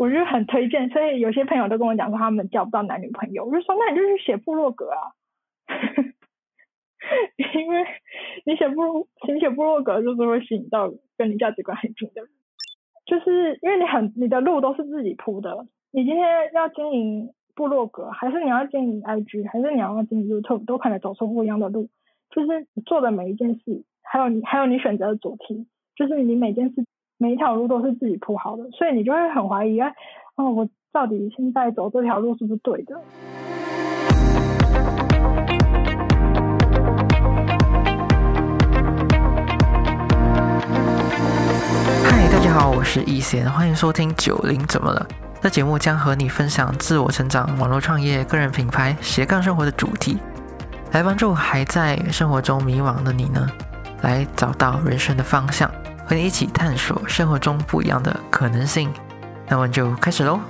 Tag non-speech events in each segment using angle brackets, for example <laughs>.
我就很推荐，所以有些朋友都跟我讲说他们交不到男女朋友，我就说那你就去写部落格啊，<laughs> 因为你写部落你写部落格就是会吸引到跟你价值观很近的人，就是因为你很你的路都是自己铺的，你今天要经营部落格，还是你要经营 IG，还是你要经营 YouTube，都可能走出不一样的路，就是你做的每一件事，还有你还有你选择的主题，就是你每件事。每一条路都是自己铺好的，所以你就会很怀疑啊，哦，我到底现在走这条路是不是对的？嗨，大家好，我是易贤，欢迎收听九零怎么了？这节目将和你分享自我成长、网络创业、个人品牌、斜杠生活的主题，来帮助还在生活中迷惘的你呢，来找到人生的方向。和你一起探索生活中不一样的可能性，那我们就开始喽。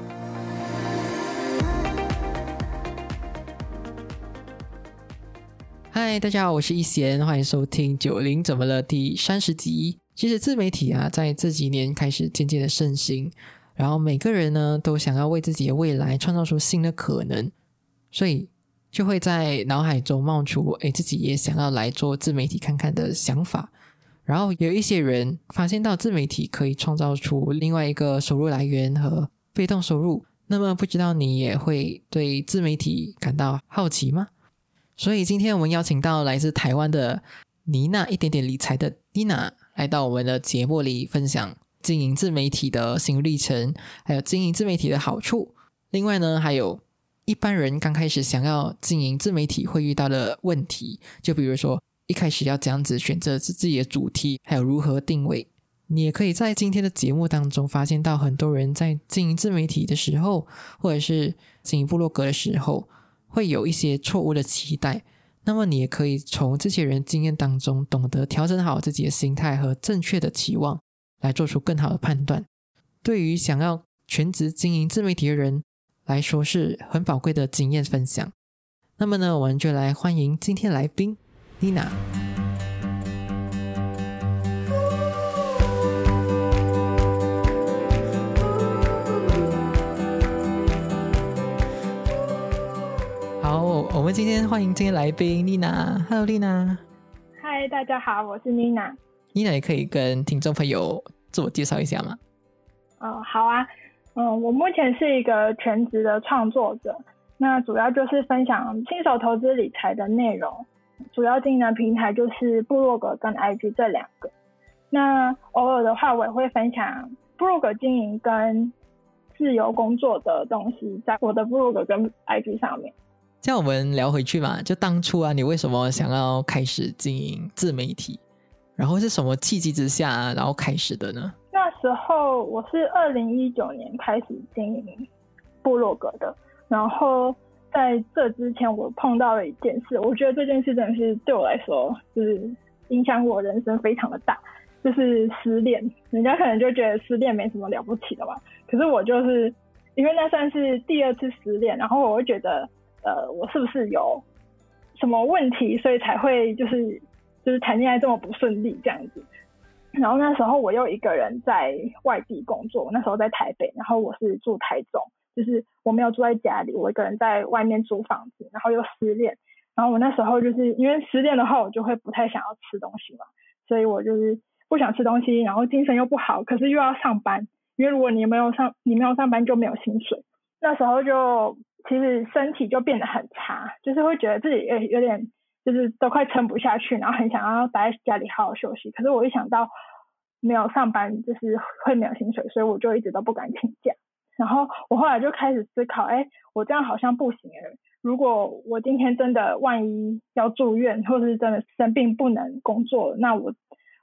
嗨，大家好，我是一贤，欢迎收听《九零怎么了》第三十集。其实自媒体啊，在这几年开始渐渐的盛行，然后每个人呢都想要为自己的未来创造出新的可能，所以就会在脑海中冒出，哎，自己也想要来做自媒体看看的想法。然后有一些人发现到自媒体可以创造出另外一个收入来源和被动收入，那么不知道你也会对自媒体感到好奇吗？所以今天我们邀请到来自台湾的妮娜一点点理财的妮娜来到我们的节目里分享经营自媒体的心路历程，还有经营自媒体的好处。另外呢，还有一般人刚开始想要经营自媒体会遇到的问题，就比如说。一开始要这样子选择自己的主题，还有如何定位，你也可以在今天的节目当中发现到很多人在经营自媒体的时候，或者是经营部落格的时候，会有一些错误的期待。那么你也可以从这些人经验当中，懂得调整好自己的心态和正确的期望，来做出更好的判断。对于想要全职经营自媒体的人来说，是很宝贵的经验分享。那么呢，我们就来欢迎今天来宾。妮娜，好，我们今天欢迎今天来宾丽娜。Hello，丽娜。嗨，大家好，我是妮娜。妮娜也可以跟听众朋友自我介绍一下吗？哦，好啊。嗯，我目前是一个全职的创作者，那主要就是分享新手投资理财的内容。主要经营的平台就是部落格跟 IG 这两个。那偶尔的话，我也会分享部落格经营跟自由工作的东西，在我的部落格跟 IG 上面。这样我们聊回去嘛，就当初啊，你为什么想要开始经营自媒体？然后是什么契机之下，然后开始的呢？那时候我是二零一九年开始经营部落格的，然后。在这之前，我碰到了一件事，我觉得这件事真的是对我来说，就是影响我人生非常的大，就是失恋。人家可能就觉得失恋没什么了不起的嘛，可是我就是因为那算是第二次失恋，然后我会觉得，呃，我是不是有什么问题，所以才会就是就是谈恋爱这么不顺利这样子。然后那时候我又一个人在外地工作，那时候在台北，然后我是住台中。就是我没有住在家里，我一个人在外面租房子，然后又失恋，然后我那时候就是因为失恋的话，我就会不太想要吃东西嘛，所以我就是不想吃东西，然后精神又不好，可是又要上班，因为如果你没有上，你没有上班就没有薪水，那时候就其实身体就变得很差，就是会觉得自己有有点就是都快撑不下去，然后很想要待在家里好好休息，可是我一想到没有上班就是会没有薪水，所以我就一直都不敢请假。然后我后来就开始思考，哎，我这样好像不行哎。如果我今天真的万一要住院，或者是真的生病不能工作，那我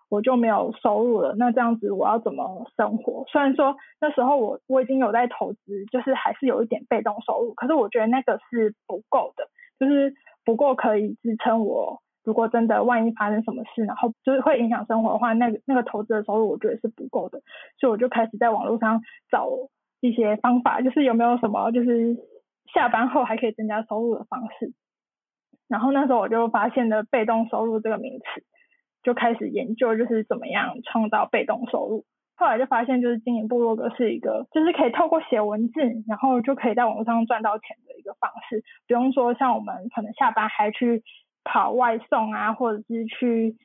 我就没有收入了。那这样子我要怎么生活？虽然说那时候我我已经有在投资，就是还是有一点被动收入，可是我觉得那个是不够的，就是不够可以支撑我。如果真的万一发生什么事，然后就是会影响生活的话，那个那个投资的收入我觉得是不够的。所以我就开始在网络上找。一些方法，就是有没有什么就是下班后还可以增加收入的方式。然后那时候我就发现了被动收入这个名词，就开始研究就是怎么样创造被动收入。后来就发现，就是经营部落格是一个，就是可以透过写文字，然后就可以在网络上赚到钱的一个方式，不用说像我们可能下班还去跑外送啊，或者是去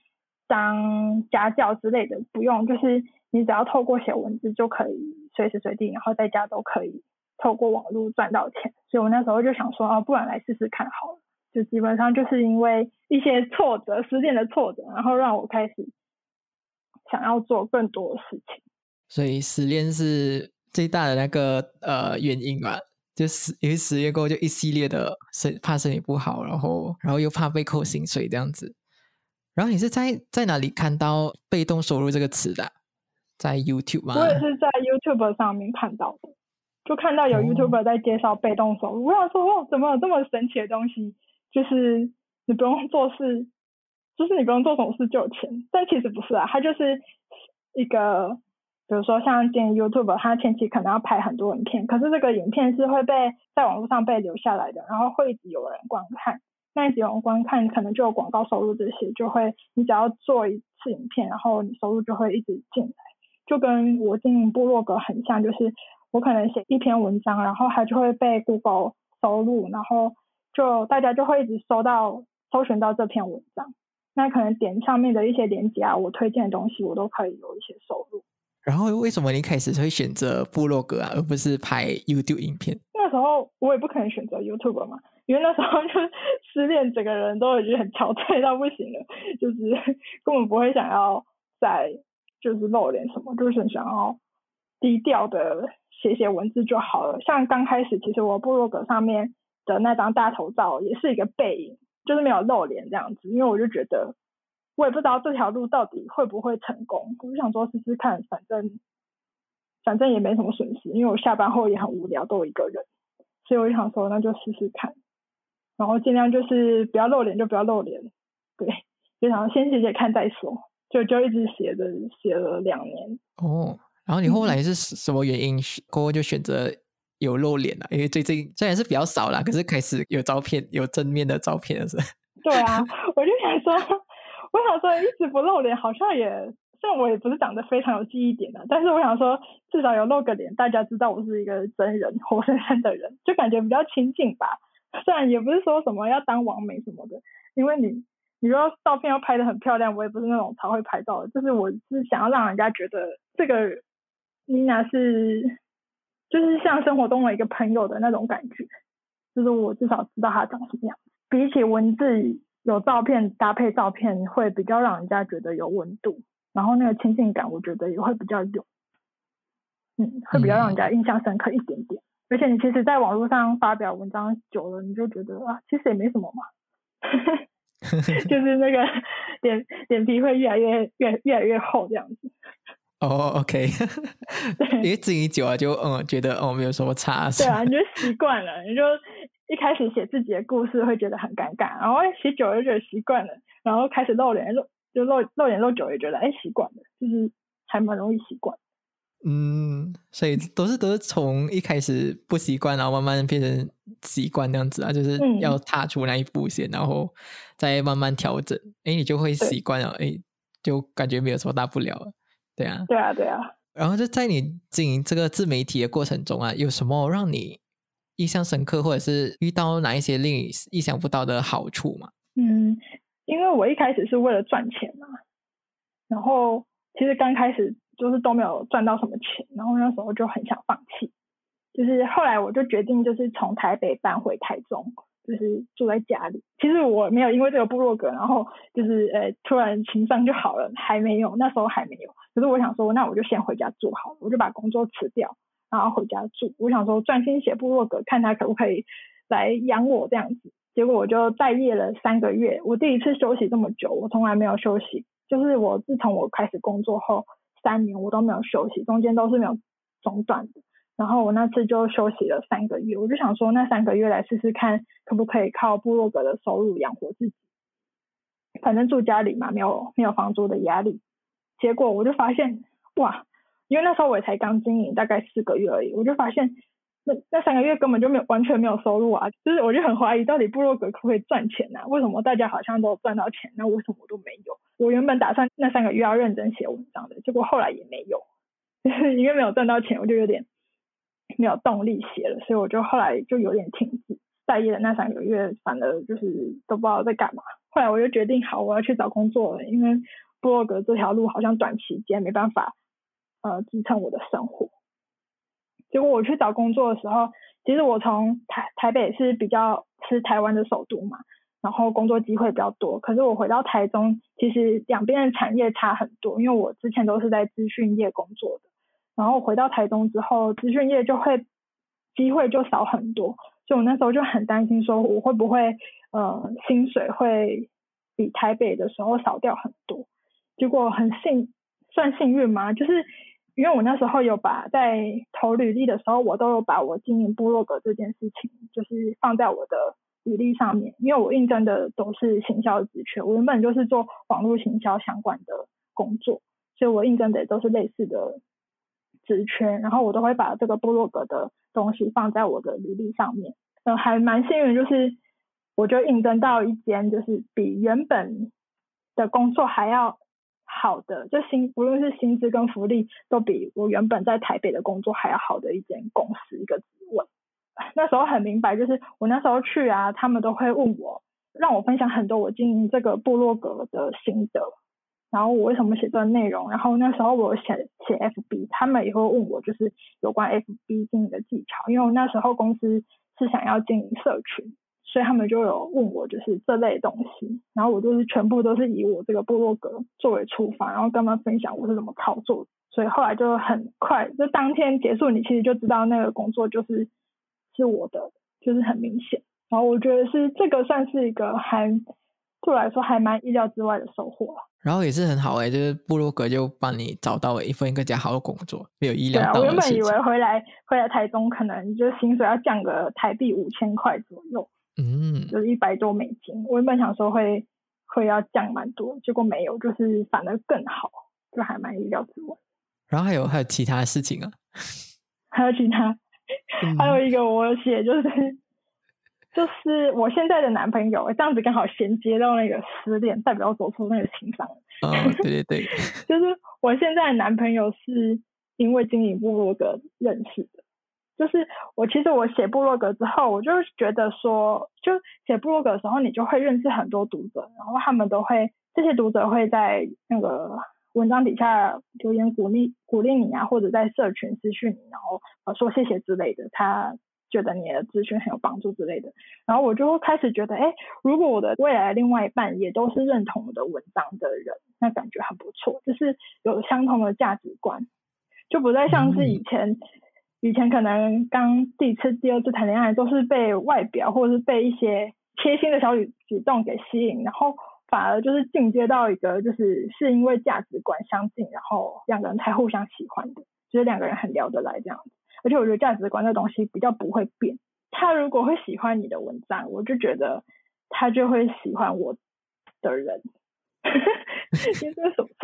当家教之类的，不用，就是你只要透过写文字就可以随时随地，然后在家都可以透过网络赚到钱。所以我那时候就想说，哦，不然来试试看好了。就基本上就是因为一些挫折，失恋的挫折，然后让我开始。想要做更多的事情，所以失恋是最大的那个呃原因吧。就是因为失恋过后就一系列的身怕身体不好，然后然后又怕被扣薪水这样子。然后你是在在哪里看到被动收入这个词的？在 YouTube 吗？我也是在 YouTube 上面看到的，就看到有 YouTuber 在介绍被动收入，我想说哇，怎么有这么神奇的东西？就是你不用做事。就是你不用做什么事就有钱，但其实不是啊，它就是一个，比如说像建 YouTube，它前期可能要拍很多影片，可是这个影片是会被在网络上被留下来的，然后会一直有人观看，那一直有人观看，可能就有广告收入这些，就会你只要做一次影片，然后你收入就会一直进来，就跟我经营部落格很像，就是我可能写一篇文章，然后它就会被 Google 收录，然后就大家就会一直搜到搜寻到这篇文章。那可能点上面的一些链接啊，我推荐的东西，我都可以有一些收入。然后为什么你开始会选择部落格啊，而不是拍 YouTube 影片？那时候我也不可能选择 YouTube 嘛，因为那时候就失恋，整个人都已经很憔悴到不行了，就是根本不会想要再就是露脸什么，就是想要低调的写写文字就好了。像刚开始，其实我部落格上面的那张大头照也是一个背影。就是没有露脸这样子，因为我就觉得我也不知道这条路到底会不会成功，我就想说试试看，反正反正也没什么损失，因为我下班后也很无聊，都一个人，所以我就想说那就试试看，然后尽量就是不要露脸就不要露脸，对，就想先写写看再说，就就一直写着写了两年。哦，然后你后来是什么原因过后就选择？有露脸了，因为最近虽然是比较少啦，可是开始有照片，有正面的照片了，是。<laughs> 对啊，我就想说，我想说一直不露脸，好像也，虽然我也不是长得非常有记忆点的，但是我想说至少有露个脸，大家知道我是一个真人，活生生的人，就感觉比较亲近吧。虽然也不是说什么要当完美什么的，因为你你说照片要拍的很漂亮，我也不是那种超会拍照的，就是我是想要让人家觉得这个妮娜是。就是像生活中的一个朋友的那种感觉，就是我至少知道她长什么样。比起文字，有照片搭配照片会比较让人家觉得有温度，然后那个亲近感，我觉得也会比较有，嗯，会比较让人家印象深刻一点点。而且你其实，在网络上发表文章久了，你就觉得啊，其实也没什么嘛，<laughs> <laughs> 就是那个脸脸皮会越来越越越来越厚这样子。哦，OK，<laughs> 因为自己久了就嗯觉得哦没有什么差，对啊，<laughs> 你就习惯了，你就一开始写自己的故事会觉得很尴尬，然后写久了就觉得习惯了，然后开始露脸露就露露脸露久也觉得哎习惯了，就是还蛮容易习惯。嗯，所以都是都是从一开始不习惯，然后慢慢变成习惯那样子啊，就是要踏出那一步先，然后再慢慢调整，哎你就会习惯了，哎就感觉没有什么大不了了。对啊，对啊，对啊。然后就在你经营这个自媒体的过程中啊，有什么让你印象深刻，或者是遇到哪一些令你意想不到的好处吗？嗯，因为我一开始是为了赚钱嘛，然后其实刚开始就是都没有赚到什么钱，然后那时候就很想放弃，就是后来我就决定就是从台北搬回台中。就是住在家里，其实我没有因为这个部落格，然后就是呃突然情商就好了，还没有，那时候还没有。可是我想说，那我就先回家住好了，我就把工作辞掉，然后回家住。我想说专心写部落格，看他可不可以来养我这样子。结果我就待业了三个月，我第一次休息这么久，我从来没有休息。就是我自从我开始工作后三年，我都没有休息，中间都是没有中断的。然后我那次就休息了三个月，我就想说那三个月来试试看，可不可以靠部落格的收入养活自己。反正住家里嘛，没有没有房租的压力。结果我就发现，哇，因为那时候我也才刚经营大概四个月而已，我就发现那那三个月根本就没有完全没有收入啊，就是我就很怀疑到底部落格可不可以赚钱啊？为什么大家好像都赚到钱，那为什么我都没有？我原本打算那三个月要认真写文章的，结果后来也没有。因为没有赚到钱，我就有点没有动力写了，所以我就后来就有点停止。待业的那三个月，反而就是都不知道在干嘛。后来我就决定，好，我要去找工作了，因为部落格这条路好像短期间没办法呃支撑我的生活。结果我去找工作的时候，其实我从台台北是比较是台湾的首都嘛，然后工作机会比较多。可是我回到台中，其实两边的产业差很多，因为我之前都是在资讯业工作的，然后回到台中之后，资讯业就会机会就少很多。所以我那时候就很担心，说我会不会呃薪水会比台北的时候少掉很多。结果很幸算幸运吗？就是因为我那时候有把在投履历的时候，我都有把我经营部落格这件事情，就是放在我的履历上面。因为我应征的都是行销职缺，我原本就是做网络行销相关的工作，所以我应征的也都是类似的职缺，然后我都会把这个部落格的。东西放在我的履历上面，呃，还蛮幸运，就是我就应征到一间就是比原本的工作还要好的，就薪无论是薪资跟福利都比我原本在台北的工作还要好的一间公司一个职位。<laughs> 那时候很明白，就是我那时候去啊，他们都会问我，让我分享很多我经营这个部落格的心得。然后我为什么写这个内容？然后那时候我写写 FB，他们也会问我就是有关 FB 经营的技巧，因为我那时候公司是想要经营社群，所以他们就有问我就是这类东西。然后我就是全部都是以我这个部落格作为出发，然后跟他们分享我是怎么操作。所以后来就很快，就当天结束，你其实就知道那个工作就是是我的，就是很明显。然后我觉得是这个算是一个还对我来说还蛮意料之外的收获了。然后也是很好哎，就是布洛格就帮你找到了一份更加好的工作，没有意料我原本以为回来回来台中可能就薪水要降个台币五千块左右，嗯，就是一百多美金。我原本想说会会要降蛮多，结果没有，就是反而更好，就还蛮意料之外。然后还有还有其他的事情啊？还有其他，<laughs> 还有一个我写就是。就是我现在的男朋友，这样子刚好衔接到那个失恋，代表走出那个情伤。哦，对对对，<laughs> 就是我现在的男朋友是因为经营部落格认识的。就是我其实我写部落格之后，我就觉得说，就写部落格的时候，你就会认识很多读者，然后他们都会这些读者会在那个文章底下留言鼓励鼓励你啊，或者在社群私讯你，然后呃说谢谢之类的。他。觉得你的资讯很有帮助之类的，然后我就开始觉得，哎，如果我的未来另外一半也都是认同我的文章的人，那感觉很不错，就是有相同的价值观，就不再像是以前，以前可能刚第一次、第二次谈恋爱都是被外表或者是被一些贴心的小举举动给吸引，然后反而就是进阶到一个就是是因为价值观相近，然后两个人才互相喜欢的，就是两个人很聊得来这样子。而且我觉得价值观这东西比较不会变。他如果会喜欢你的文章，我就觉得他就会喜欢我的人。<laughs> 是是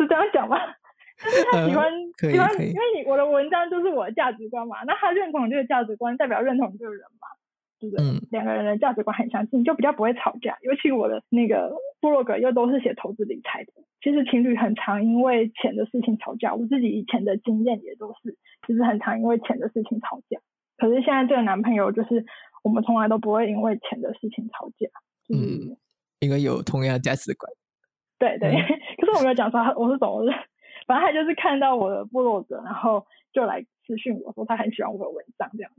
这样讲吗？<laughs> 就是他喜欢喜欢，因为你我的文章就是我的价值观嘛。那他认同这个价值观，代表认同这个人嘛？对不对？两个人的价值观很相近，就比较不会吵架。尤其我的那个部落格又都是写投资理财的，其实情侣很常因为钱的事情吵架。我自己以前的经验也都是，其实很常因为钱的事情吵架。可是现在这个男朋友就是我们从来都不会因为钱的事情吵架。嗯，因为有同样的价值观。对 <laughs> 对，<laughs> 可是我没有讲说我是怎么，反正他就是看到我的部落格，然后就来私讯我说他很喜欢我的文章这样。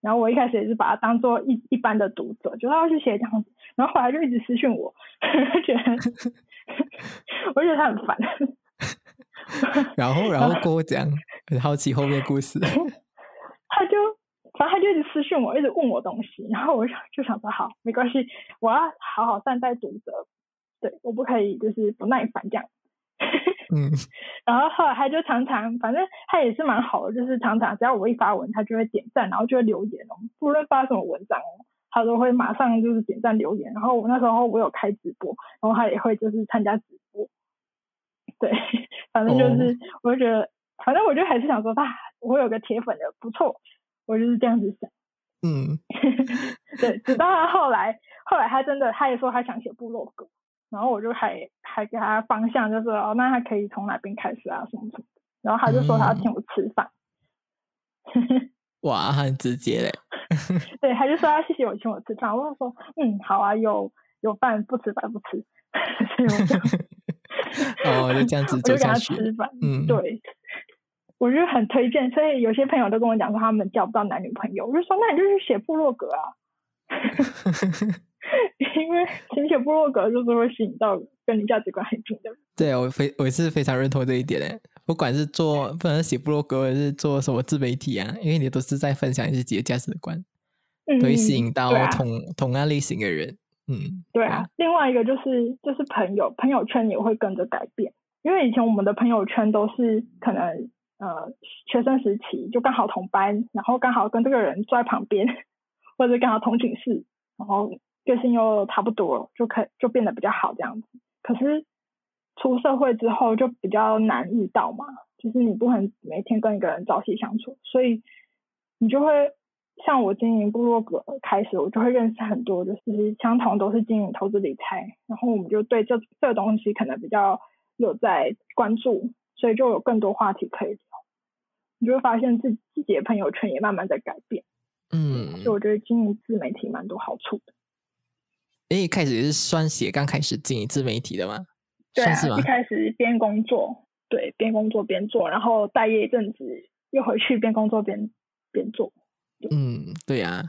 然后我一开始也是把他当做一一般的读者，就他要去写这样子，然后后来就一直私讯我，<laughs> 觉得我觉得他很烦。<laughs> 然后，然后跟我讲，很好奇后面故事。<laughs> 他就反正他就一直私讯我，一直问我东西，然后我就就想说好，没关系，我要好好善待读者，对我不可以就是不耐烦这样。嗯，<laughs> 然后后来他就常常，反正他也是蛮好的，就是常常只要我一发文，他就会点赞，然后就会留言哦。不论发什么文章哦，他都会马上就是点赞留言。然后我那时候我有开直播，然后他也会就是参加直播。对，反正就是我就觉得，反正我就还是想说，他我有个铁粉的不错，我就是这样子想。嗯，<laughs> 对，直到他后来，后来他真的他也说他想写部落格。然后我就还还给他方向，就是哦，那他可以从哪边开始啊，什么什么。然后他就说他要请我吃饭。哇，很直接嘞。对，他就说他谢谢我请我吃饭。我就说嗯，好啊，有有饭不吃白不吃。<laughs> <laughs> 哦，就这样子我就给他吃饭。嗯，对。我就很推荐，所以有些朋友都跟我讲说他们交不到男女朋友，我就说那你就去写部落格啊，<laughs> <laughs> 因为写写部落格就是会吸引到跟你价值观很近的人。对我非我是非常认同这一点的，不管是做不管是写部落格，还是做什么自媒体啊，因为你都是在分享你自己的价值观，会吸引到同同样类型的人。嗯，对啊。另外一个就是就是朋友朋友圈也会跟着改变，因为以前我们的朋友圈都是可能。呃，学生时期就刚好同班，然后刚好跟这个人坐在旁边，或者刚好同寝室，然后个性又差不多，就可就变得比较好这样子。可是出社会之后就比较难遇到嘛，就是你不可能每天跟一个人朝夕相处，所以你就会像我经营部落格开始，我就会认识很多，就是相同都是经营投资理财，然后我们就对这这个东西可能比较有在关注，所以就有更多话题可以聊。你就会发现自自己的朋友圈也慢慢在改变，嗯，所以我觉得经营自媒体蛮多好处的。哎，一开始也是算写刚开始经营自媒体的吗？对啊，一开始边工作，对，边工作边做，然后待业一阵子，又回去边工作边边做。嗯，对呀，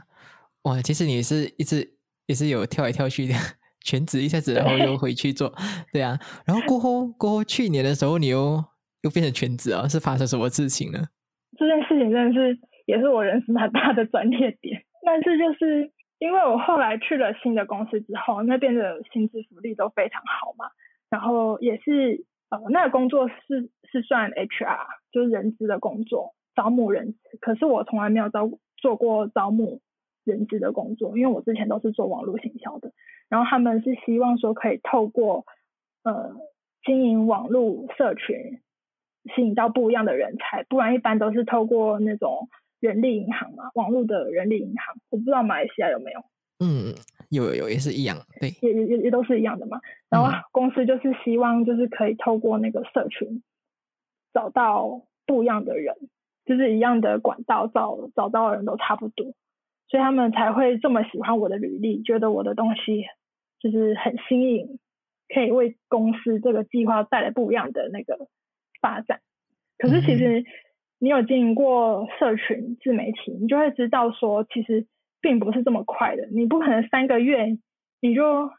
哇，其实你是一直也是有跳来跳去的，<laughs> 全职一下子，然后又回去做，对啊，然后过后过后去年的时候，你又又变成全职啊，是发生什么事情呢？这件事情真的是也是我人生蛮大的转捩点，但是就是因为我后来去了新的公司之后，那边的薪资福利都非常好嘛，然后也是呃那个工作是是算 HR，就是人资的工作，招募人资，可是我从来没有招做过招募人资的工作，因为我之前都是做网络行销的，然后他们是希望说可以透过呃经营网络社群。吸引到不一样的人才，不然一般都是透过那种人力银行嘛，网络的人力银行，我不知道马来西亚有没有。嗯，有有有也是一样，对，也也也也都是一样的嘛。然后公司就是希望就是可以透过那个社群找到不一样的人，就是一样的管道找找到的人都差不多，所以他们才会这么喜欢我的履历，觉得我的东西就是很新颖，可以为公司这个计划带来不一样的那个。发展，可是其实你有经营过社群自媒体，你就会知道说，其实并不是这么快的。你不可能三个月你就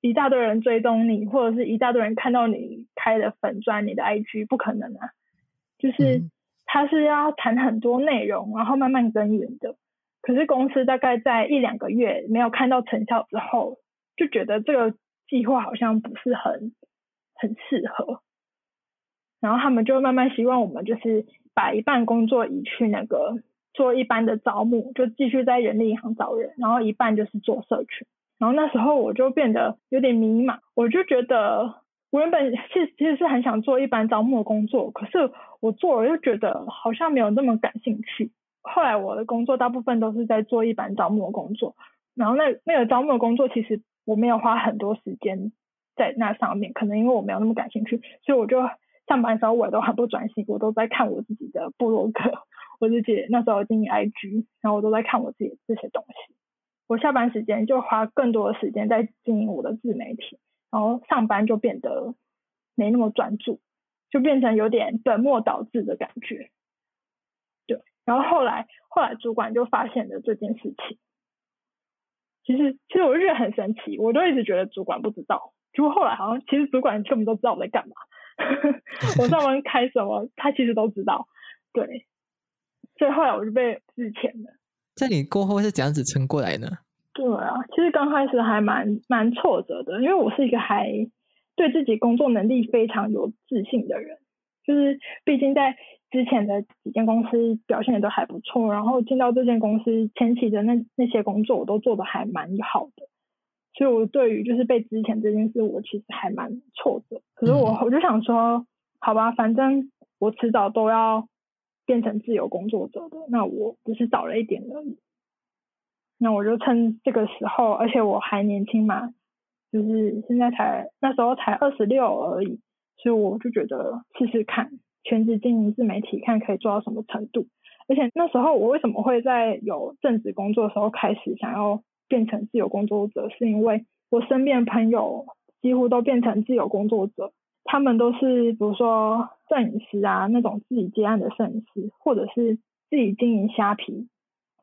一大堆人追踪你，或者是一大堆人看到你开的粉钻、你的 IG，不可能啊。就是他是要谈很多内容，然后慢慢耕耘的。可是公司大概在一两个月没有看到成效之后，就觉得这个计划好像不是很很适合。然后他们就慢慢希望我们就是把一半工作移去那个做一般的招募，就继续在人力银行找人，然后一半就是做社群。然后那时候我就变得有点迷茫，我就觉得我原本其实其实是很想做一般招募的工作，可是我做了又觉得好像没有那么感兴趣。后来我的工作大部分都是在做一般招募的工作，然后那那个招募的工作其实我没有花很多时间在那上面，可能因为我没有那么感兴趣，所以我就。上班时候我都很不专心，我都在看我自己的部落格，我自己那时候经营 IG，然后我都在看我自己这些东西。我下班时间就花更多的时间在经营我的自媒体，然后上班就变得没那么专注，就变成有点本末倒置的感觉。对，然后后来后来主管就发现了这件事情。其实其实我就觉得很神奇，我都一直觉得主管不知道，结果后来好像其实主管根本都知道我在干嘛。<laughs> 我上班开什么，他其实都知道，对，所以后来我就被之前了。在你过后是怎样子撑过来呢？对啊，其实刚开始还蛮蛮挫折的，因为我是一个还对自己工作能力非常有自信的人，就是毕竟在之前的几间公司表现的都还不错，然后进到这间公司前期的那那些工作我都做的还蛮好的。所以，我对于就是被之前这件事，我其实还蛮挫折。可是我我就想说，好吧，反正我迟早都要变成自由工作者的，那我只是早了一点而已。那我就趁这个时候，而且我还年轻嘛，就是现在才那时候才二十六而已，所以我就觉得试试看，全职经营自媒体，看可以做到什么程度。而且那时候我为什么会在有正职工作的时候开始想要变成自由工作者，是因为我身边朋友几乎都变成自由工作者，他们都是比如说摄影师啊那种自己接案的摄影师，或者是自己经营虾皮。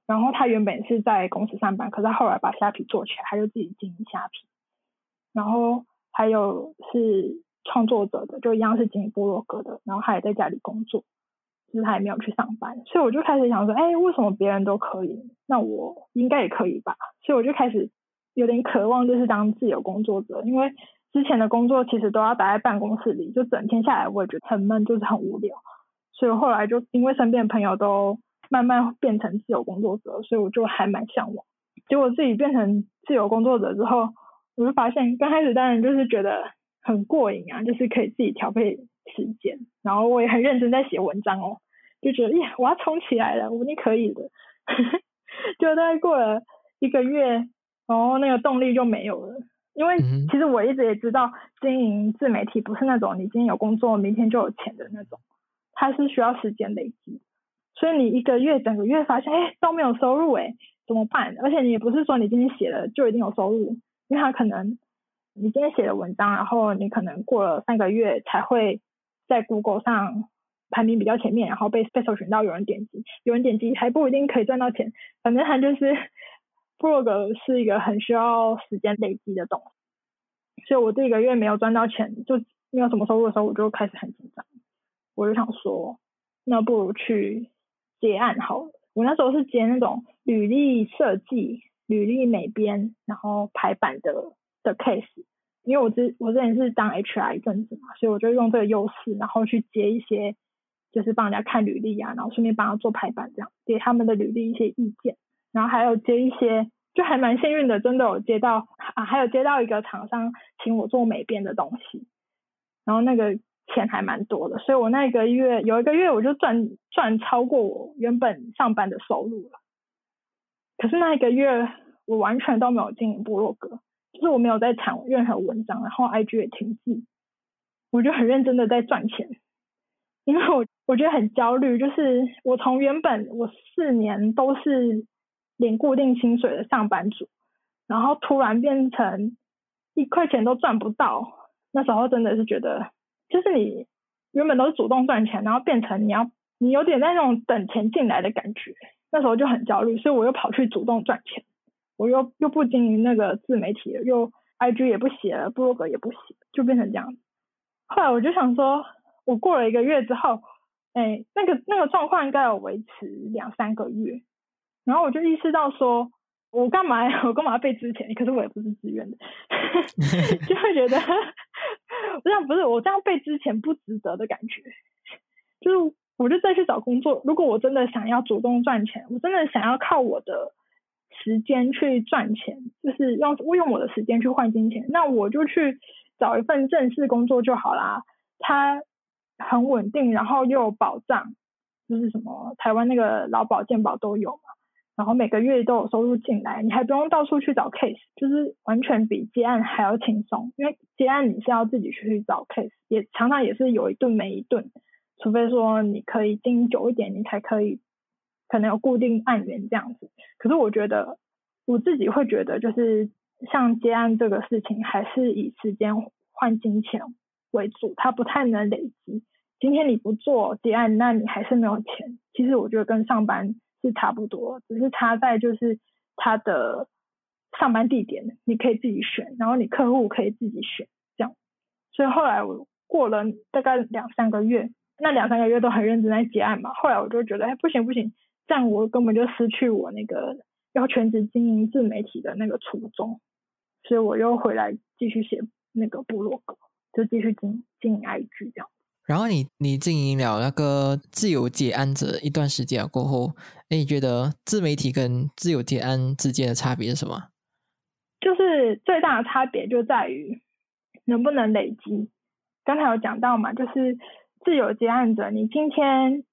然后他原本是在公司上班，可是他后来把虾皮做起来，他就自己经营虾皮。然后还有是创作者的，就一样是经营部落格的，然后他也在家里工作。就是他也没有去上班，所以我就开始想说，哎，为什么别人都可以，那我应该也可以吧？所以我就开始有点渴望，就是当自由工作者。因为之前的工作其实都要待在办公室里，就整天下来我也觉得很闷，就是很无聊。所以后来就因为身边的朋友都慢慢变成自由工作者，所以我就还蛮向往。结果自己变成自由工作者之后，我就发现刚开始当然就是觉得很过瘾啊，就是可以自己调配时间，然后我也很认真在写文章哦。就觉得呀，我要冲起来了，我一定可以的。<laughs> 就大概过了一个月，然后那个动力就没有了。因为其实我一直也知道，经营自媒体不是那种你今天有工作，明天就有钱的那种，它是需要时间累积。所以你一个月、整个月发现，哎，都没有收入，哎，怎么办？而且你也不是说你今天写了就一定有收入，因为它可能你今天写的文章，然后你可能过了三个月才会在 Google 上。排名比较前面，然后被被搜寻到有人点击，有人点击还不一定可以赚到钱。反正它就是 <laughs> blog 是一个很需要时间累积的东西。所以我这个月没有赚到钱，就没有什么收入的时候，我就开始很紧张。我就想说，那不如去接案好了。我那时候是接那种履历设计、履历美编，然后排版的的 case。因为我之我之前是当 HR 一阵子嘛，所以我就用这个优势，然后去接一些。就是帮人家看履历啊，然后顺便帮他做排版，这样给他们的履历一些意见，然后还有接一些，就还蛮幸运的，真的有接到啊，还有接到一个厂商请我做美编的东西，然后那个钱还蛮多的，所以我那个月有一个月我就赚赚超过我原本上班的收入了。可是那一个月我完全都没有经营部落格，就是我没有在产任何文章，然后 IG 也停滞，我就很认真的在赚钱。因为我我觉得很焦虑，就是我从原本我四年都是领固定薪水的上班族，然后突然变成一块钱都赚不到，那时候真的是觉得，就是你原本都是主动赚钱，然后变成你要你有点那种等钱进来的感觉，那时候就很焦虑，所以我又跑去主动赚钱，我又又不经营那个自媒体了，又 IG 也不写了，blog 也不写，就变成这样。后来我就想说。我过了一个月之后，哎，那个那个状况应该有维持两三个月，然后我就意识到说，我干嘛 <laughs> 我干嘛要被之前？可是我也不是自愿的，<laughs> 就会觉得这样不是我这样被之前不值得的感觉，就是我就再去找工作。如果我真的想要主动赚钱，我真的想要靠我的时间去赚钱，就是用用我的时间去换金钱，那我就去找一份正式工作就好啦。他。很稳定，然后又有保障，就是什么台湾那个劳保健保都有嘛，然后每个月都有收入进来，你还不用到处去找 case，就是完全比接案还要轻松。因为接案你是要自己去找 case，也常常也是有一顿没一顿，除非说你可以盯久一点，你才可以可能有固定案源这样子。可是我觉得我自己会觉得，就是像接案这个事情，还是以时间换金钱。为主，它不太能累积。今天你不做结案，那你还是没有钱。其实我觉得跟上班是差不多，只是差在就是它的上班地点你可以自己选，然后你客户可以自己选这样。所以后来我过了大概两三个月，那两三个月都很认真在结案嘛。后来我就觉得，哎，不行不行，这样我根本就失去我那个要全职经营自媒体的那个初衷。所以我又回来继续写那个部落格。就继续经经营 IG 这样。然后你你经营了那个自由接案者一段时间过后，哎，你觉得自媒体跟自由接案之间的差别是什么？就是最大的差别就在于能不能累积。刚才有讲到嘛，就是自由接案者，你今天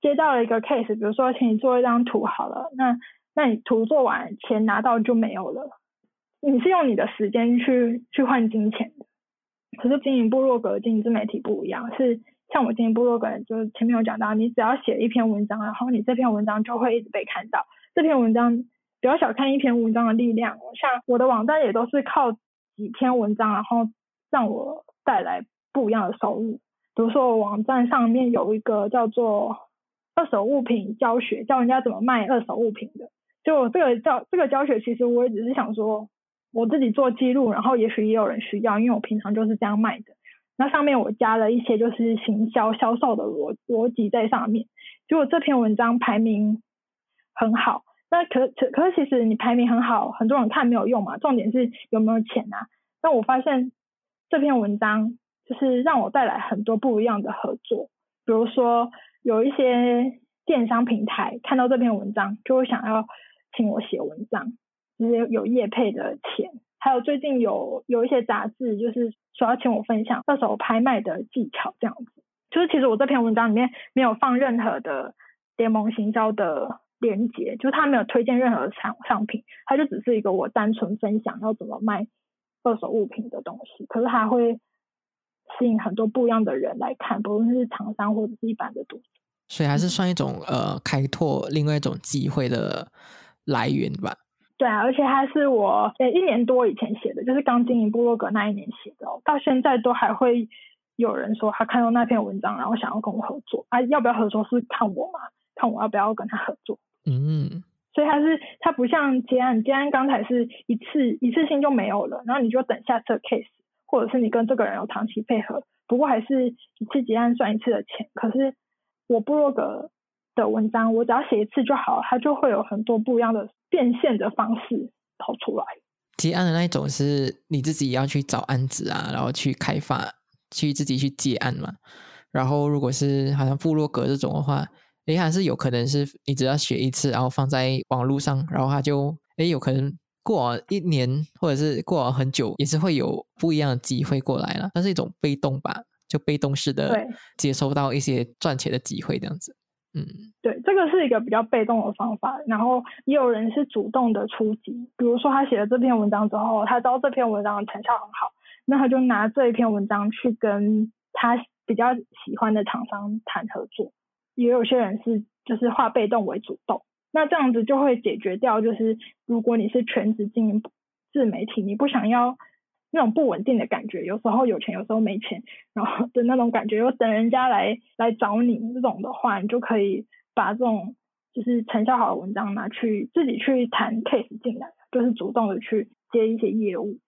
接到了一个 case，比如说请你做一张图好了，那那你图做完，钱拿到就没有了。你是用你的时间去去换金钱的。可是经营部落格、经营自媒体不一样，是像我经营部落格，就是前面有讲到，你只要写一篇文章，然后你这篇文章就会一直被看到。这篇文章不要小看一篇文章的力量，像我的网站也都是靠几篇文章，然后让我带来不一样的收入。比如说我网站上面有一个叫做二手物品教学，教人家怎么卖二手物品的。就这个教这个教学，其实我也只是想说，我自己做记录，然后也许也有人需要，因为我平常就是这样卖的。那上面我加了一些就是行销销售的逻逻辑在上面，结果这篇文章排名很好。那可可可是其实你排名很好，很多人看没有用嘛，重点是有没有钱啊？那我发现这篇文章就是让我带来很多不一样的合作，比如说有一些电商平台看到这篇文章就会想要请我写文章，就是有业配的钱。还有最近有有一些杂志，就是说要请我分享二手拍卖的技巧，这样子。就是其实我这篇文章里面没有放任何的联盟行销的链接，就是他没有推荐任何产商品，他就只是一个我单纯分享要怎么卖二手物品的东西。可是他会吸引很多不一样的人来看，不论是厂商或者是一般的读者。所以还是算一种呃开拓另外一种机会的来源吧。对啊，而且他是我呃一年多以前写的，就是刚经营部落格那一年写的，到现在都还会有人说他看到那篇文章，然后想要跟我合作啊，要不要合作是看我嘛，看我要不要跟他合作。嗯，所以他是他不像结案，结案刚才是一次一次性就没有了，然后你就等下次的 case，或者是你跟这个人有长期配合，不过还是一次结案算一次的钱。可是我部落格的文章，我只要写一次就好，它就会有很多不一样的。变现的方式跑出来，接案的那一种是你自己要去找案子啊，然后去开发，去自己去接案嘛。然后如果是好像部落格这种的话，诶，还是有可能是你只要学一次，然后放在网络上，然后它就诶，有可能过一年或者是过很久，也是会有不一样的机会过来了。它是一种被动吧，就被动式的接收到一些赚钱的机会这样子。嗯，对，这个是一个比较被动的方法，然后也有人是主动的出击，比如说他写了这篇文章之后，他知道这篇文章成效很好，那他就拿这一篇文章去跟他比较喜欢的厂商谈合作。也有些人是就是化被动为主动，那这样子就会解决掉，就是如果你是全职经营自媒体，你不想要。那种不稳定的感觉，有时候有钱，有时候没钱，然后的那种感觉，又等人家来来找你这种的话，你就可以把这种就是成效好的文章拿去自己去谈 case 进来，就是主动的去接一些业务。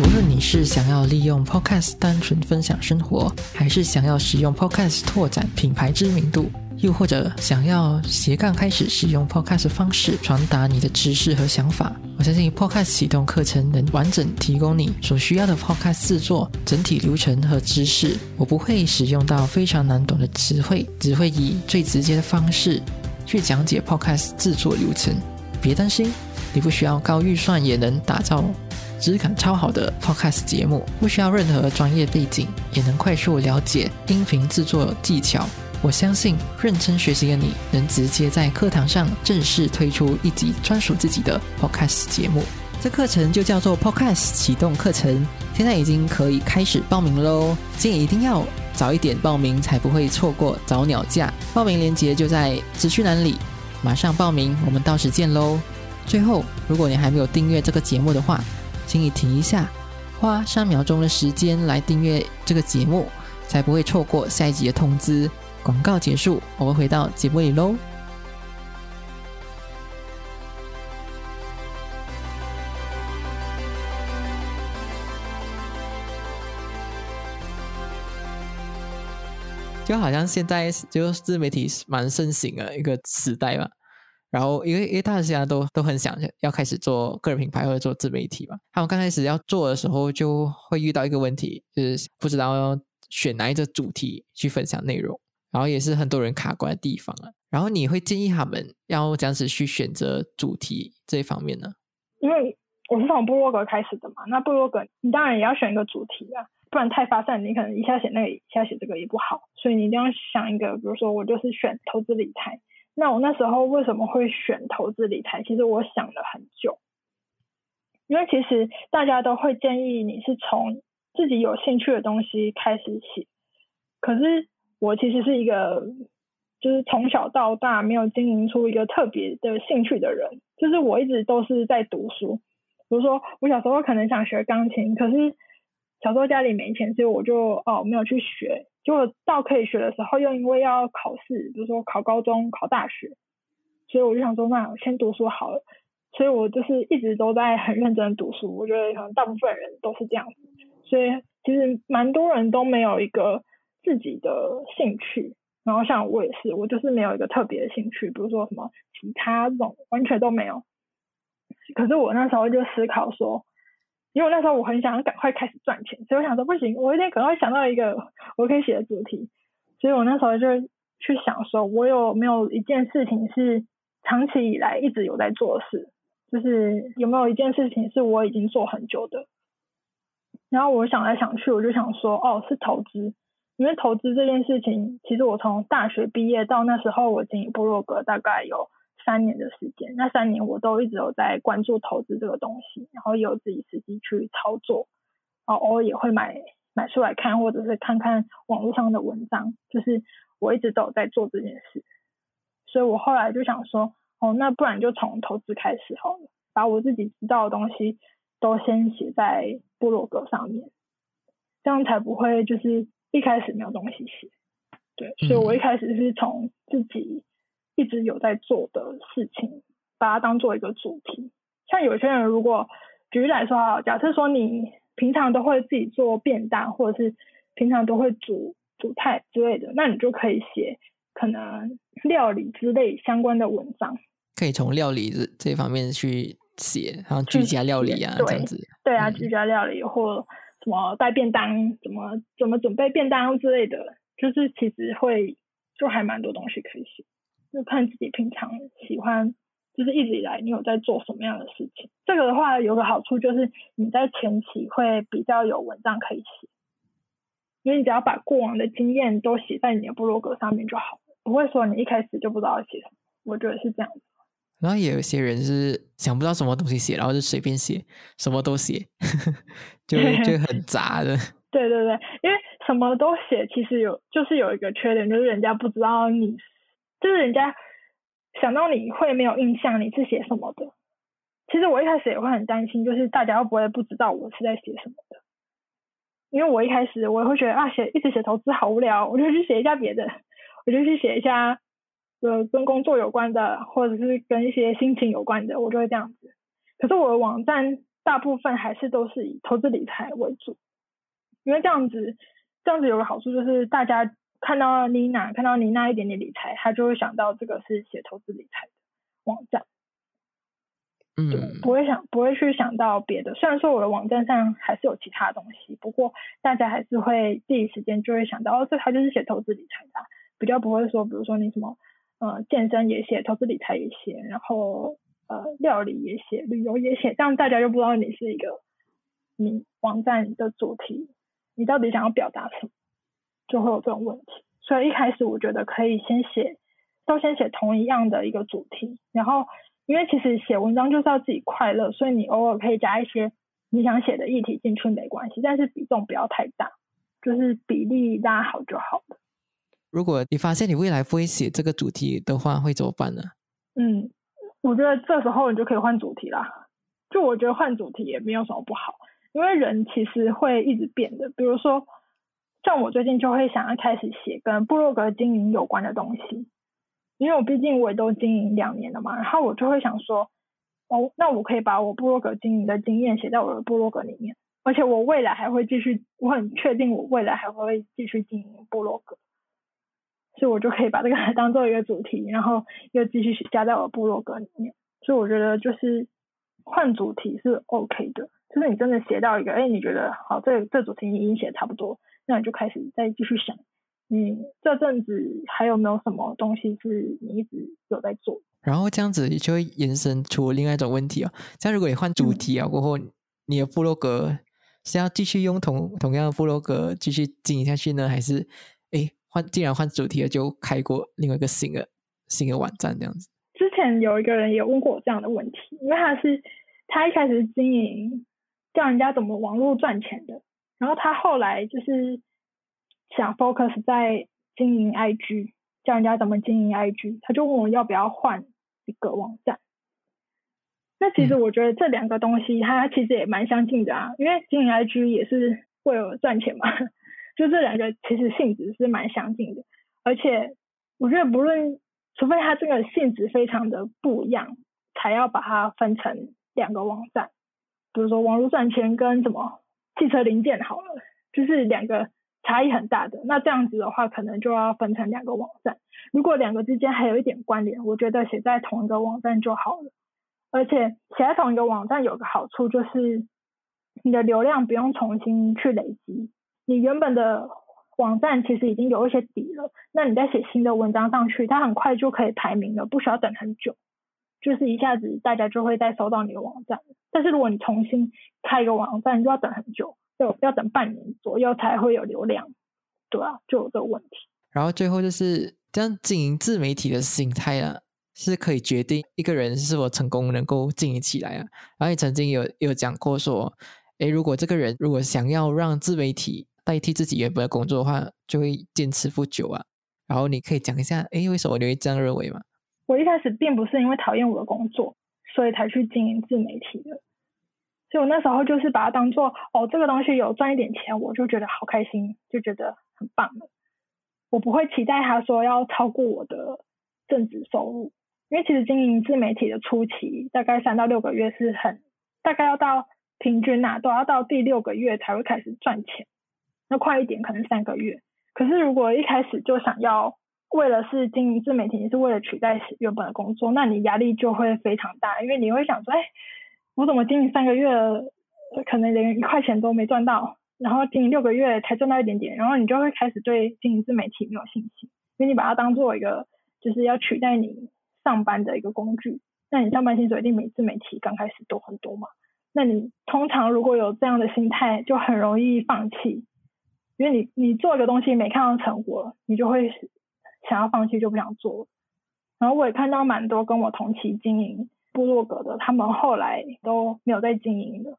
无论你是想要利用 podcast 单纯分享生活，还是想要使用 podcast 拓展品牌知名度。又或者想要斜杠开始使用 Podcast 方式传达你的知识和想法，我相信 Podcast 启动课程能完整提供你所需要的 Podcast 制作整体流程和知识。我不会使用到非常难懂的词汇，只会以最直接的方式去讲解 Podcast 制作流程。别担心，你不需要高预算也能打造质感超好的 Podcast 节目，不需要任何专业背景也能快速了解音频制作技巧。我相信认真学习的你能直接在课堂上正式推出一集专属自己的 podcast 节目。这课程就叫做 podcast 启动课程，现在已经可以开始报名喽！建议一定要早一点报名，才不会错过早鸟价。报名链接就在资讯栏里，马上报名，我们到时见喽！最后，如果你还没有订阅这个节目的话，请你停一下，花三秒钟的时间来订阅这个节目，才不会错过下一集的通知。广告结束，我们回到节目里喽。就好像现在就自媒体蛮盛行的一个时代嘛，然后因为因为大家都都很想要开始做个人品牌或者做自媒体嘛，他们刚开始要做的时候就会遇到一个问题，就是不知道要选哪一个主题去分享内容。然后也是很多人卡关的地方啊。然后你会建议他们要这样子去选择主题这一方面呢？因为我是从部落格开始的嘛，那部落格你当然也要选一个主题啊，不然太发散，你可能一下写那个，一下写这个也不好。所以你一定要想一个，比如说我就是选投资理财。那我那时候为什么会选投资理财？其实我想了很久。因为其实大家都会建议你是从自己有兴趣的东西开始写，可是我其实是一个就是从小到大没有经营出一个特别的兴趣的人，就是我一直都是在读书。比如说我小时候可能想学钢琴，可是小时候家里没钱，所以我就哦没有去学。结果到可以学的时候，又因为要考试，比如说考高中、考大学，所以我就想说，那我先读书好了。所以我就是一直都在很认真读书。我觉得可能大部分人都是这样子。所以其实蛮多人都没有一个自己的兴趣。然后像我也是，我就是没有一个特别的兴趣，比如说什么其他这种，完全都没有。可是我那时候就思考说。因为那时候我很想赶快开始赚钱，所以我想说不行，我一定赶快想到一个我可以写的主题。所以我那时候就去想说，我有没有一件事情是长期以来一直有在做事，就是有没有一件事情是我已经做很久的。然后我想来想去，我就想说，哦，是投资，因为投资这件事情，其实我从大学毕业到那时候，我经营部落格大概有。三年的时间，那三年我都一直有在关注投资这个东西，然后也有自己实际去操作，然后偶尔也会买买出来看，或者是看看网络上的文章，就是我一直都有在做这件事。所以我后来就想说，哦，那不然就从投资开始好了，把我自己知道的东西都先写在部落格上面，这样才不会就是一开始没有东西写。对，所以我一开始是从自己。一直有在做的事情，把它当做一个主题。像有些人，如果举例来说啊，假设说你平常都会自己做便当，或者是平常都会煮煮菜之类的，那你就可以写可能料理之类相关的文章。可以从料理这这方面去写，然后居家料理啊这样子。对啊，居家料理或什么带便当，怎么怎么准备便当之类的，就是其实会就还蛮多东西可以写。就看自己平常喜欢，就是一直以来你有在做什么样的事情。这个的话有个好处就是你在前期会比较有文章可以写，因为你只要把过往的经验都写在你的部落格上面就好，不会说你一开始就不知道写什么。我觉得是这样子。然后也有些人是想不到什么东西写，然后就随便写，什么都写，<laughs> 就就很 <laughs> 杂的。对对对，因为什么都写，其实有就是有一个缺点，就是人家不知道你。就是人家想到你会没有印象你是写什么的，其实我一开始也会很担心，就是大家会不会不知道我是在写什么的？因为我一开始我也会觉得啊，写一直写投资好无聊，我就去写一下别的，我就去写一下呃跟工作有关的，或者是跟一些心情有关的，我就会这样子。可是我的网站大部分还是都是以投资理财为主，因为这样子这样子有个好处就是大家。看到妮娜，看到妮娜一点点理财，他就会想到这个是写投资理财的网站，嗯，不会想不会去想到别的。虽然说我的网站上还是有其他东西，不过大家还是会第一时间就会想到，哦，这他就是写投资理财的，比较不会说，比如说你什么呃健身也写，投资理财也写，然后呃料理也写，旅游也写，这样大家就不知道你是一个你网站的主题，你到底想要表达什么。就会有这种问题，所以一开始我觉得可以先写，都先写同一样的一个主题，然后因为其实写文章就是要自己快乐，所以你偶尔可以加一些你想写的议题进去没关系，但是比重不要太大，就是比例拉好就好了。如果你发现你未来不会写这个主题的话，会怎么办呢？嗯，我觉得这时候你就可以换主题啦。就我觉得换主题也没有什么不好，因为人其实会一直变的，比如说。像我最近就会想要开始写跟部落格经营有关的东西，因为我毕竟我也都经营两年了嘛，然后我就会想说，哦，那我可以把我部落格经营的经验写在我的部落格里面，而且我未来还会继续，我很确定我未来还会继续经营部落格，所以我就可以把这个当做一个主题，然后又继续加在我的部落格里面，所以我觉得就是换主题是 OK 的，就是你真的写到一个，哎，你觉得好，这这主题你已经写差不多。那你就开始再继续想，你这阵子还有没有什么东西是你一直有在做？然后这样子就会延伸出另外一种问题哦。像如果你换主题啊过后，你的部落格是要继续用同同样的部落格继续经营下去呢，还是哎换既然换主题了，就开过另外一个新的新的网站这样子？之前有一个人也问过我这样的问题，因为他是他一开始经营教人家怎么网络赚钱的，然后他后来就是想 focus 在经营 IG，教人家怎么经营 IG，他就问我要不要换一个网站。那其实我觉得这两个东西它其实也蛮相近的啊，因为经营 IG 也是为了赚钱嘛，就这两个其实性质是蛮相近的，而且我觉得不论，除非它这个性质非常的不一样，才要把它分成两个网站，比如说网络赚钱跟什么汽车零件好了，就是两个差异很大的，那这样子的话可能就要分成两个网站，如果两个之间还有一点关联，我觉得写在同一个网站就好了。而且写在同一个网站有个好处就是，你的流量不用重新去累积，你原本的网站其实已经有一些底了，那你再写新的文章上去，它很快就可以排名了，不需要等很久，就是一下子大家就会再搜到你的网站。但是如果你重新开一个网站，就要等很久，要要等半年左右才会有流量，对啊，就有这个问题。然后最后就是这样经营自媒体的心态啊。是可以决定一个人是否成功能够经营起来啊。然后你曾经有有讲过说，诶，如果这个人如果想要让自媒体代替自己原本的工作的话，就会坚持不久啊。然后你可以讲一下，诶，为什么你会这样认为吗？我一开始并不是因为讨厌我的工作，所以才去经营自媒体的。所以我那时候就是把它当做，哦，这个东西有赚一点钱，我就觉得好开心，就觉得很棒了。我不会期待他说要超过我的正职收入。因为其实经营自媒体的初期，大概三到六个月是很，大概要到平均呐，都要到第六个月才会开始赚钱。那快一点可能三个月。可是如果一开始就想要为了是经营自媒体，是为了取代原本的工作，那你压力就会非常大，因为你会想说，哎，我怎么经营三个月，可能连一块钱都没赚到，然后经营六个月才赚到一点点，然后你就会开始对经营自媒体没有信心，因为你把它当做一个就是要取代你。上班的一个工具，那你上班薪水一定比自媒体刚开始多很多嘛？那你通常如果有这样的心态，就很容易放弃，因为你你做一个东西没看到成果，你就会想要放弃，就不想做。然后我也看到蛮多跟我同期经营部落格的，他们后来都没有在经营了，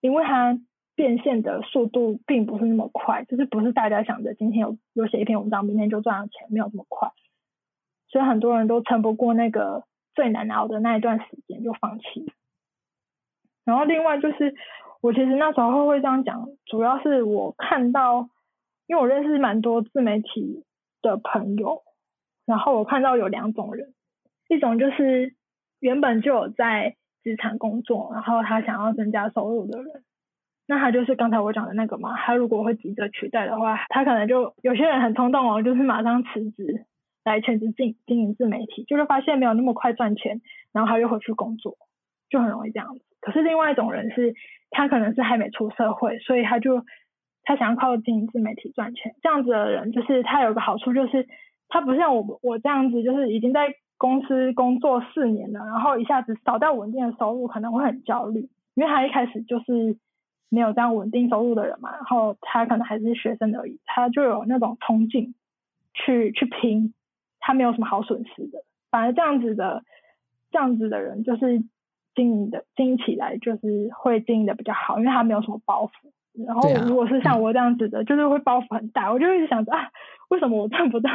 因为他变现的速度并不是那么快，就是不是大家想的，今天有有写一篇文章，明天就赚到钱，没有这么快。所以很多人都撑不过那个最难熬的那一段时间，就放弃。然后另外就是，我其实那时候会这样讲，主要是我看到，因为我认识蛮多自媒体的朋友，然后我看到有两种人，一种就是原本就有在职场工作，然后他想要增加收入的人，那他就是刚才我讲的那个嘛，他如果会急着取代的话，他可能就有些人很冲动哦，就是马上辞职。来全职经经营自媒体，就是发现没有那么快赚钱，然后他又回去工作，就很容易这样子。可是另外一种人是，他可能是还没出社会，所以他就他想要靠经营自媒体赚钱。这样子的人，就是他有个好处，就是他不像我我这样子，就是已经在公司工作四年了，然后一下子找到稳定的收入，可能会很焦虑，因为他一开始就是没有这样稳定收入的人嘛，然后他可能还是学生而已，他就有那种冲劲去去拼。他没有什么好损失的，反而这样子的这样子的人，就是经营的经营起来就是会经营的比较好，因为他没有什么包袱。然后如果是像我这样子的，就是会包袱很大，<laughs> 我就一直想着啊，为什么我赚不到？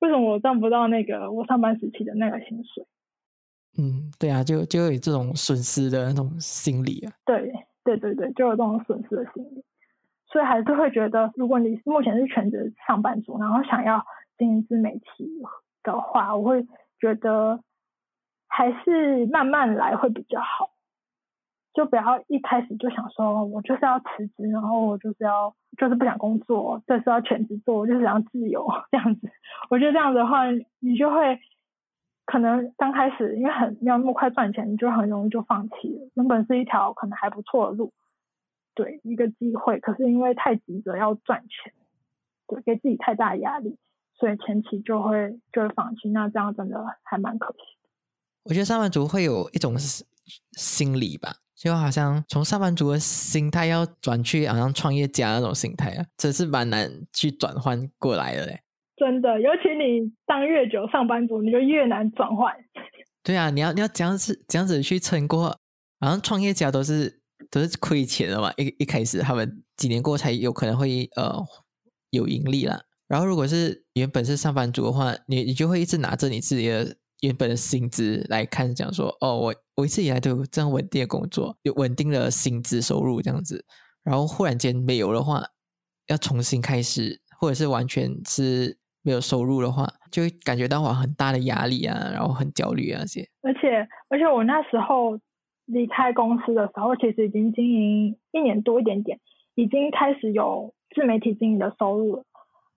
为什么我赚不到那个我上班时期的那个薪水？嗯，对啊，就就有这种损失的那种心理啊。对对对对，就有这种损失的心理，所以还是会觉得，如果你目前是全职上班族，然后想要。经营自媒体的话，我会觉得还是慢慢来会比较好，就不要一开始就想说我就是要辞职，然后我就是要就是不想工作，这是要全职做，我就是想自由这样子。我觉得这样子的话，你就会可能刚开始因为很没有那么快赚钱，你就很容易就放弃了。原本是一条可能还不错的路，对一个机会，可是因为太急着要赚钱，对给自己太大压力。所以前期就会就会放弃，那这样真的还蛮可惜。我觉得上班族会有一种心理吧，就好像从上班族的心态要转去好像创业家那种心态啊，真是蛮难去转换过来的嘞。真的，尤其你当越久上班族，你就越难转换。<laughs> 对啊，你要你要这样子这样子去撑过好像创业家都是都是亏钱的嘛，一一开始他们几年过才有可能会呃有盈利啦。然后如果是原本是上班族的话，你你就会一直拿着你自己的原本的薪资来看，讲说哦，我我一直以来都有这样稳定的工作，有稳定的薪资收入这样子。然后忽然间没有的话，要重新开始，或者是完全是没有收入的话，就会感觉到哇很大的压力啊，然后很焦虑啊这些。而且而且我那时候离开公司的时候，其实已经经营一年多一点点，已经开始有自媒体经营的收入了。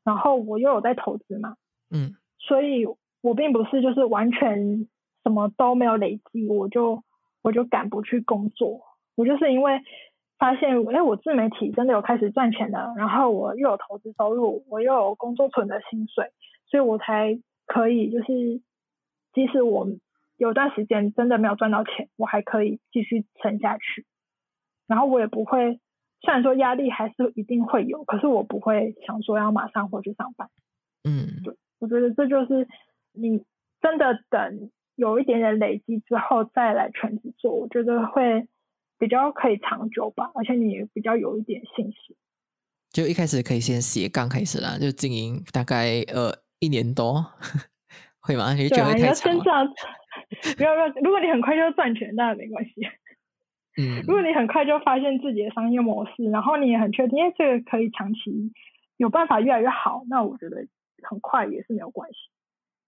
然后我又有在投资嘛，嗯，所以我并不是就是完全什么都没有累积，我就我就敢不去工作。我就是因为发现，哎，我自媒体真的有开始赚钱了，然后我又有投资收入，我又有工作存的薪水，所以我才可以就是，即使我有段时间真的没有赚到钱，我还可以继续撑下去，然后我也不会。虽然说压力还是一定会有，可是我不会想说要马上回去上班。嗯，对，我觉得这就是你真的等有一点点累积之后再来全职做，我觉得会比较可以长久吧，而且你比较有一点信心。就一开始可以先斜杠开始啦，就经营大概呃一年多，<laughs> 会吗？你觉得太长？不要不要，如果你很快就赚钱，那没关系。<laughs> 嗯，如果你很快就发现自己的商业模式，然后你也很确定，哎，这个可以长期有办法越来越好，那我觉得很快也是没有关系。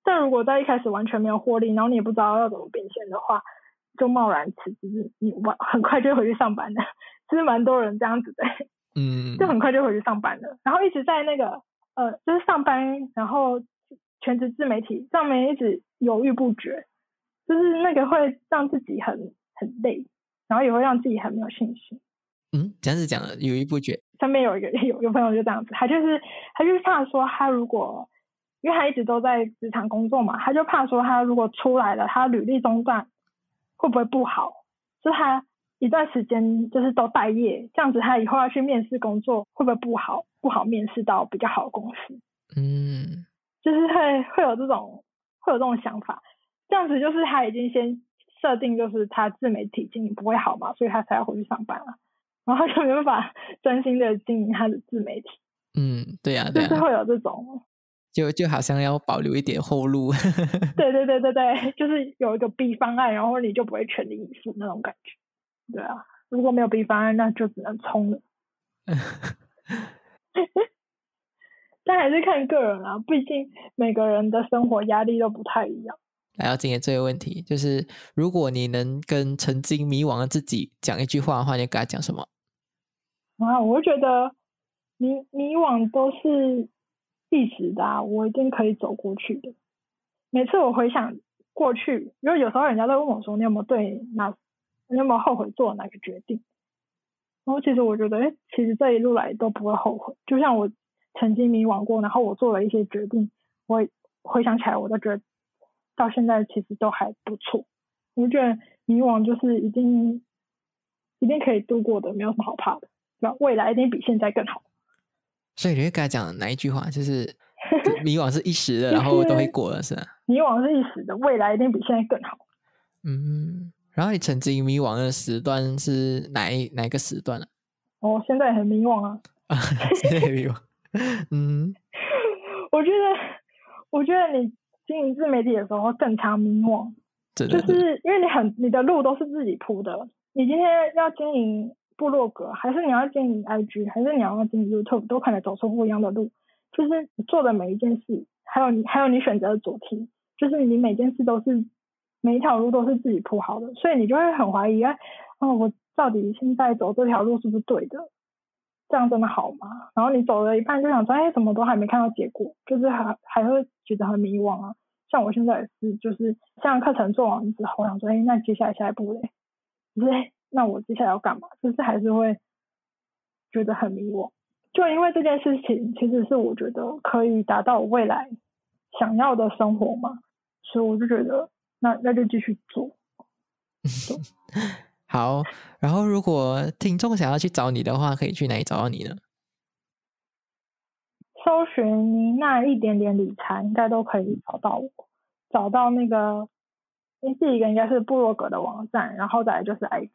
但如果在一开始完全没有获利，然后你也不知道要怎么变现的话，就贸然辞职，你完很快就回去上班了。<laughs> 其实蛮多人这样子的，嗯，就很快就回去上班了，然后一直在那个呃，就是上班，然后全职自媒体上面一直犹豫不决，就是那个会让自己很很累。然后也会让自己很没有信心。嗯，这样子讲的犹豫不决。上面有一个有有朋友就这样子，他就是他就是怕说他如果，因为他一直都在职场工作嘛，他就怕说他如果出来了，他履历中断会不会不好？就他一段时间就是都待业，这样子他以后要去面试工作会不会不好？不好面试到比较好的公司。嗯，就是会会有这种会有这种想法，这样子就是他已经先。设定就是他自媒体经营不会好嘛，所以他才要回去上班啊，然后就没办法 <laughs> 专心的经营他的自媒体。嗯，对呀，就是会有这种，就就好像要保留一点后路。<laughs> 对对对对对，就是有一个 B 方案，然后你就不会全力以赴那种感觉。对啊，如果没有 B 方案，那就只能冲了。<laughs> 但还是看个人啊，毕竟每个人的生活压力都不太一样。来到今天这个问题，就是如果你能跟曾经迷惘的自己讲一句话的话，你跟他讲什么？啊，我觉得迷迷惘都是一时的，我一定可以走过去的。每次我回想过去，因为有时候人家都问我说：“你有没有对那，你有没有后悔做哪个决定？”然后其实我觉得，哎，其实这一路来都不会后悔。就像我曾经迷惘过，然后我做了一些决定，我回想起来，我都觉得。到现在其实都还不错，我觉得迷惘就是一定一定可以度过的，没有什么好怕的，对吧？未来一定比现在更好。所以你会跟他讲哪一句话？就是 <laughs> 迷惘是一时的，然后都会过了，是吧？迷惘是一时的，未来一定比现在更好。嗯，然后你曾经迷惘的时段是哪一哪一个时段呢？哦，现在很迷惘啊！<laughs> 现在迷惘。嗯，我觉得，我觉得你。经营自媒体的时候更常迷惘，就是因为你很你的路都是自己铺的。你今天要经营部落格，还是你要经营 IG，还是你要经营 YouTube，都可能走出不一样的路。就是你做的每一件事，还有你还有你选择的主题，就是你每件事都是每一条路都是自己铺好的，所以你就会很怀疑啊，哦，我到底现在走这条路是不是对的？这样真的好吗？然后你走了一半就想说，哎，怎么都还没看到结果，就是还还会觉得很迷惘啊。像我现在也是，就是像课程做完之后，想说，哎，那接下来下一步嘞？<laughs> 就是那我接下来要干嘛？就是还是会觉得很迷惘。就因为这件事情，其实是我觉得可以达到我未来想要的生活嘛，所以我就觉得，那那就继续做。<laughs> 好，然后如果听众想要去找你的话，可以去哪里找到你呢？搜寻妮娜一点点理财，应该都可以找到我，找到那个第一个应该是部落格的网站，然后再来就是 IG，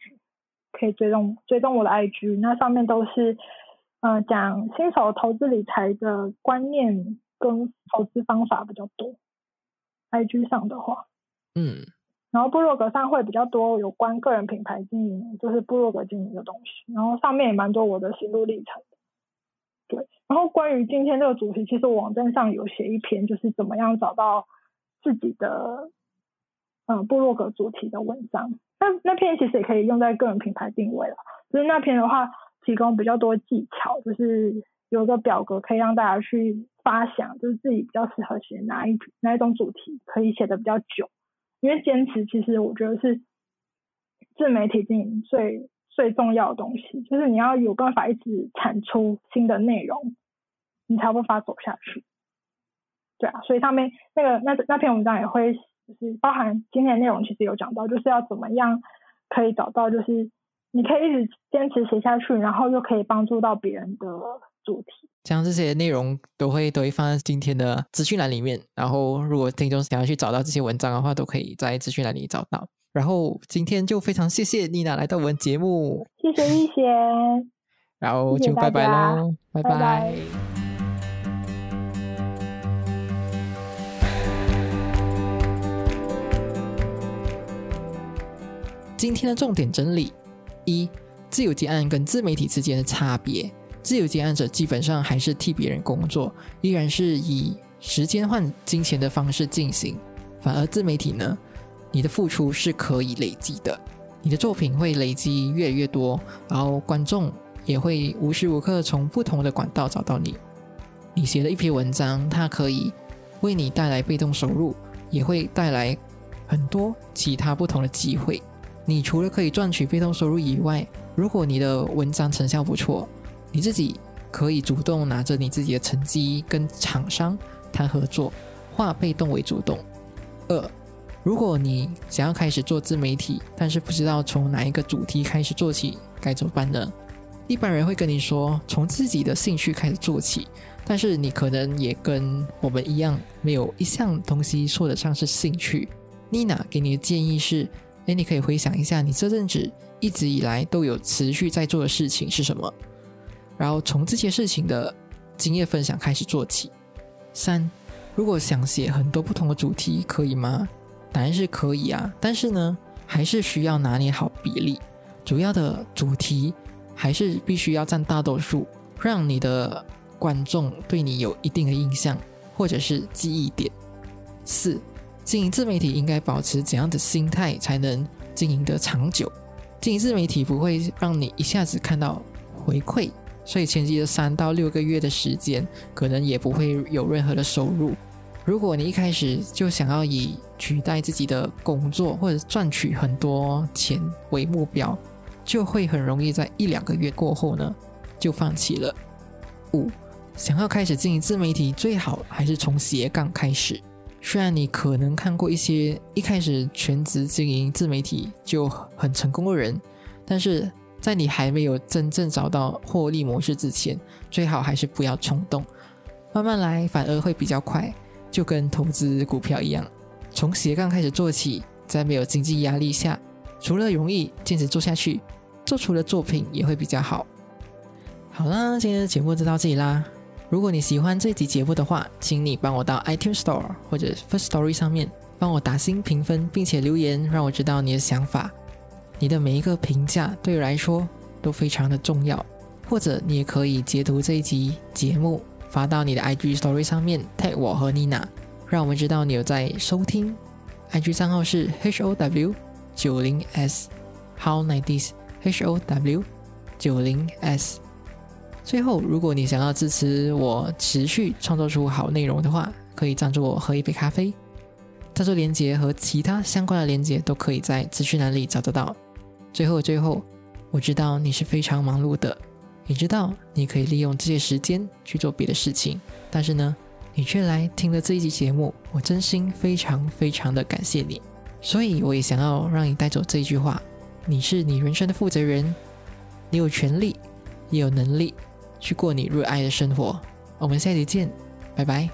可以追踪追踪我的 IG，那上面都是嗯讲新手投资理财的观念跟投资方法比较多。IG 上的话，嗯，然后部落格上会比较多有关个人品牌经营，就是部落格经营的东西，然后上面也蛮多我的心路历程。对，然后关于今天这个主题，其实我网站上有写一篇，就是怎么样找到自己的嗯部落格主题的文章。那那篇其实也可以用在个人品牌定位了，就是那篇的话提供比较多技巧，就是有个表格可以让大家去发想，就是自己比较适合写哪一哪一种主题，可以写的比较久。因为坚持其实我觉得是自媒体经营最。最重要的东西就是你要有办法一直产出新的内容，你才有办法走下去。对啊，所以上面那个那那篇文章也会就是包含今天的内容，其实有讲到，就是要怎么样可以找到就是你可以一直坚持写下去，然后又可以帮助到别人的主题。像这些内容都会都会放在今天的资讯栏里面，然后如果听众想要去找到这些文章的话，都可以在资讯栏里找到。然后今天就非常谢谢妮娜来到我们节目，谢谢一贤，然后就拜拜喽，拜拜。今天的重点整理：一、自由接案跟自媒体之间的差别。自由接案者基本上还是替别人工作，依然是以时间换金钱的方式进行，反而自媒体呢？你的付出是可以累积的，你的作品会累积越来越多，然后观众也会无时无刻从不同的管道找到你。你写了一篇文章，它可以为你带来被动收入，也会带来很多其他不同的机会。你除了可以赚取被动收入以外，如果你的文章成效不错，你自己可以主动拿着你自己的成绩跟厂商谈合作，化被动为主动。二如果你想要开始做自媒体，但是不知道从哪一个主题开始做起，该怎么办呢？一般人会跟你说，从自己的兴趣开始做起，但是你可能也跟我们一样，没有一项东西说得上是兴趣。妮娜给你的建议是：哎，你可以回想一下，你这阵子一直以来都有持续在做的事情是什么，然后从这些事情的经验分享开始做起。三，如果想写很多不同的主题，可以吗？答案是可以啊，但是呢，还是需要拿捏好比例。主要的主题还是必须要占大多数，让你的观众对你有一定的印象，或者是记忆点。四，经营自媒体应该保持怎样的心态才能经营得长久？经营自媒体不会让你一下子看到回馈，所以前期的三到六个月的时间，可能也不会有任何的收入。如果你一开始就想要以取代自己的工作或者赚取很多钱为目标，就会很容易在一两个月过后呢就放弃了。五，想要开始经营自媒体，最好还是从斜杠开始。虽然你可能看过一些一开始全职经营自媒体就很成功的人，但是在你还没有真正找到获利模式之前，最好还是不要冲动，慢慢来，反而会比较快。就跟投资股票一样，从斜杠开始做起，在没有经济压力下，除了容易坚持做下去，做出的作品也会比较好。好啦，今天的节目就到这里啦。如果你喜欢这集节目的话，请你帮我到 iTunes Store 或者 First Story 上面帮我打新评分，并且留言，让我知道你的想法。你的每一个评价对我来说都非常的重要。或者你也可以截图这一集节目。发到你的 IG Story 上面，tag 我和妮娜，让我们知道你有在收听。IG 账号是 how 九零 s，how nineties how 九零 s。最后，如果你想要支持我持续创造出好内容的话，可以赞助我喝一杯咖啡。赞助链接和其他相关的链接都可以在资讯栏里找得到。最后，最后，我知道你是非常忙碌的。你知道你可以利用这些时间去做别的事情，但是呢，你却来听了这一集节目，我真心非常非常的感谢你。所以我也想要让你带走这一句话：你是你人生的负责人，你有权利，也有能力去过你热爱的生活。我们下期见，拜拜。